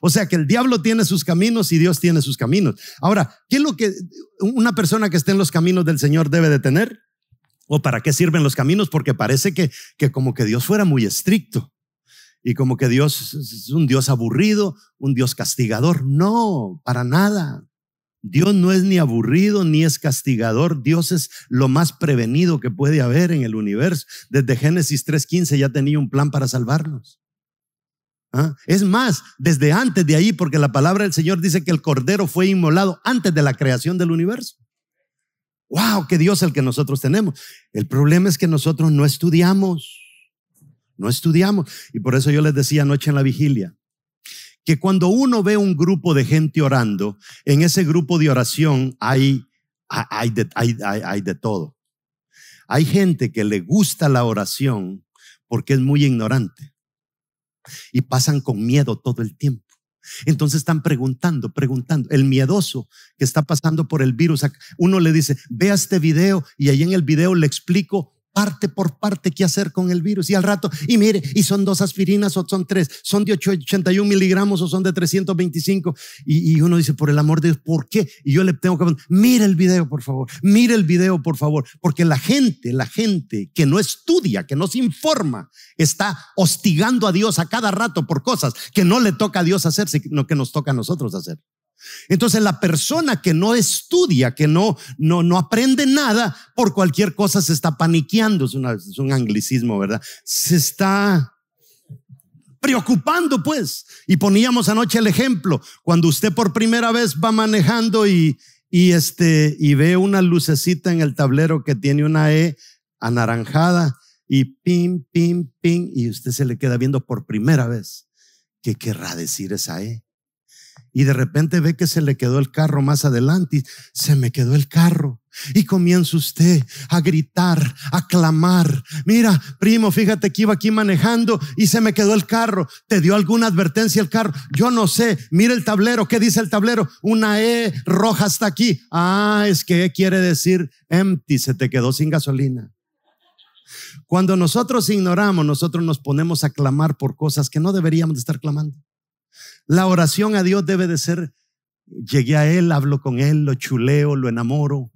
O sea que el diablo tiene sus caminos y Dios tiene sus caminos. Ahora, ¿qué es lo que una persona que esté en los caminos del Señor debe de tener? ¿O para qué sirven los caminos? Porque parece que, que como que Dios fuera muy estricto y como que Dios es un Dios aburrido, un Dios castigador. No, para nada. Dios no es ni aburrido ni es castigador. Dios es lo más prevenido que puede haber en el universo. Desde Génesis 3.15 ya tenía un plan para salvarnos. ¿Ah? Es más, desde antes de ahí, porque la palabra del Señor dice que el Cordero fue inmolado antes de la creación del universo. ¡Wow! ¡Qué Dios el que nosotros tenemos! El problema es que nosotros no estudiamos. No estudiamos. Y por eso yo les decía anoche en la vigilia que cuando uno ve un grupo de gente orando, en ese grupo de oración hay, hay, de, hay, hay de todo. Hay gente que le gusta la oración porque es muy ignorante y pasan con miedo todo el tiempo. Entonces están preguntando, preguntando. El miedoso que está pasando por el virus, uno le dice, vea este video y ahí en el video le explico parte por parte qué hacer con el virus. Y al rato, y mire, y son dos aspirinas o son tres, son de 81 miligramos o son de 325. Y, y uno dice, por el amor de Dios, ¿por qué? Y yo le tengo que, mire el video, por favor, mire el video, por favor. Porque la gente, la gente que no estudia, que no se informa, está hostigando a Dios a cada rato por cosas que no le toca a Dios hacer, sino que nos toca a nosotros hacer. Entonces la persona que no estudia, que no, no, no aprende nada, por cualquier cosa se está paniqueando, es, un anglicismo, ¿verdad? Se está preocupando, pues. Y poníamos anoche el ejemplo, cuando usted por primera vez va manejando y, y, este, y ve una lucecita en el tablero que tiene una E anaranjada y pim, pim, pim, y usted se le queda viendo por primera vez. ¿Qué querrá decir esa E? Y de repente ve que se le quedó el carro más adelante y se me quedó el carro. Y comienza usted a gritar, a clamar. Mira, primo, fíjate que iba aquí manejando y se me quedó el carro. ¿Te dio alguna advertencia el carro? Yo no sé. Mira el tablero. ¿Qué dice el tablero? Una E roja hasta aquí. Ah, es que quiere decir empty. Se te quedó sin gasolina. Cuando nosotros ignoramos, nosotros nos ponemos a clamar por cosas que no deberíamos de estar clamando. La oración a Dios debe de ser, llegué a Él, hablo con Él, lo chuleo, lo enamoro,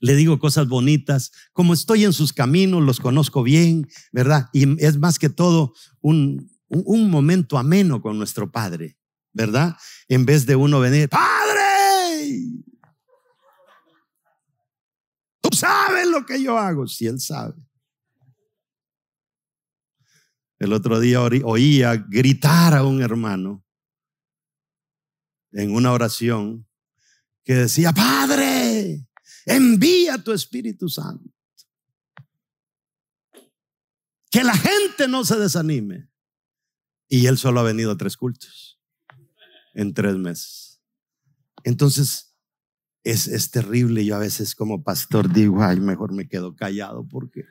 le digo cosas bonitas, como estoy en sus caminos, los conozco bien, ¿verdad? Y es más que todo un, un momento ameno con nuestro Padre, ¿verdad? En vez de uno venir, Padre, tú sabes lo que yo hago, si Él sabe. El otro día oía gritar a un hermano en una oración que decía, Padre, envía tu Espíritu Santo. Que la gente no se desanime. Y él solo ha venido a tres cultos en tres meses. Entonces, es, es terrible. Yo a veces como pastor digo, ay, mejor me quedo callado porque...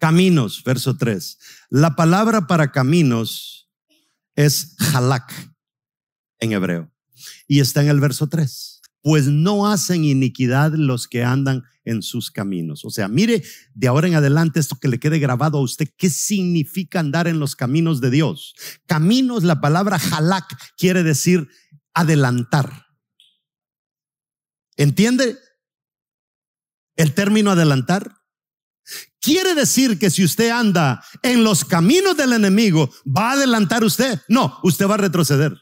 Caminos, verso 3. La palabra para caminos es halak en hebreo. Y está en el verso 3. Pues no hacen iniquidad los que andan en sus caminos. O sea, mire de ahora en adelante esto que le quede grabado a usted. ¿Qué significa andar en los caminos de Dios? Caminos, la palabra halak quiere decir adelantar. ¿Entiende el término adelantar? Quiere decir que si usted anda en los caminos del enemigo, ¿va a adelantar usted? No, usted va a retroceder.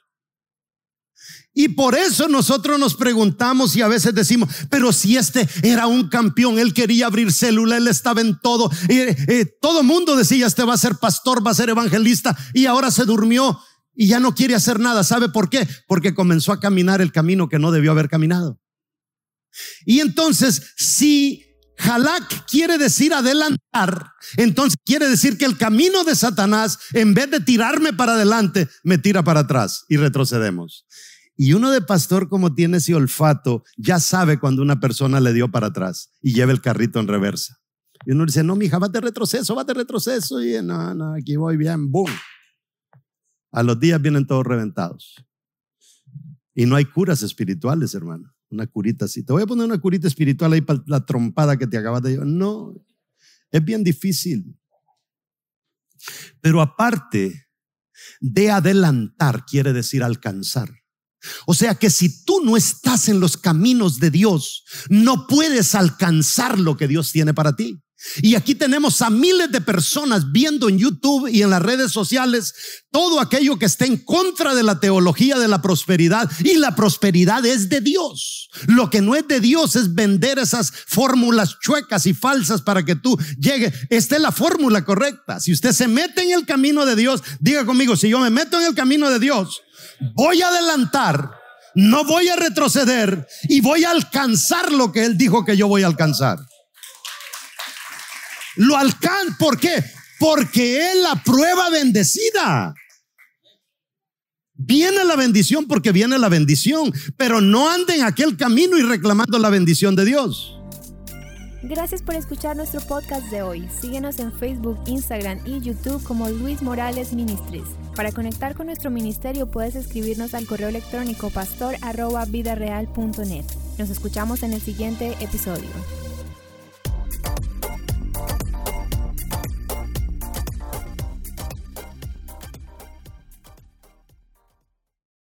Y por eso nosotros nos preguntamos y a veces decimos, pero si este era un campeón, él quería abrir célula, él estaba en todo. Y, eh, todo mundo decía, este va a ser pastor, va a ser evangelista y ahora se durmió y ya no quiere hacer nada. ¿Sabe por qué? Porque comenzó a caminar el camino que no debió haber caminado. Y entonces, si Halak quiere decir adelantar. Entonces quiere decir que el camino de Satanás, en vez de tirarme para adelante, me tira para atrás y retrocedemos. Y uno de pastor, como tiene ese olfato, ya sabe cuando una persona le dio para atrás y lleva el carrito en reversa. Y uno dice, no, mija, va de retroceso, va de retroceso. Y no, no, aquí voy bien, boom. A los días vienen todos reventados. Y no hay curas espirituales, hermano. Una curita así. Te voy a poner una curita espiritual ahí para la trompada que te acabas de llevar. No, es bien difícil. Pero aparte de adelantar, quiere decir alcanzar. O sea que si tú no estás en los caminos de Dios, no puedes alcanzar lo que Dios tiene para ti. Y aquí tenemos a miles de personas viendo en YouTube y en las redes sociales todo aquello que está en contra de la teología de la prosperidad. Y la prosperidad es de Dios. Lo que no es de Dios es vender esas fórmulas chuecas y falsas para que tú llegue. Esta es la fórmula correcta. Si usted se mete en el camino de Dios, diga conmigo, si yo me meto en el camino de Dios, voy a adelantar, no voy a retroceder y voy a alcanzar lo que Él dijo que yo voy a alcanzar. Lo alcanza. ¿Por qué? Porque es la prueba bendecida. Viene la bendición porque viene la bendición, pero no anden en aquel camino y reclamando la bendición de Dios. Gracias por escuchar nuestro podcast de hoy. Síguenos en Facebook, Instagram y YouTube como Luis Morales Ministries. Para conectar con nuestro ministerio puedes escribirnos al correo electrónico pastor.vidareal.net. Nos escuchamos en el siguiente episodio.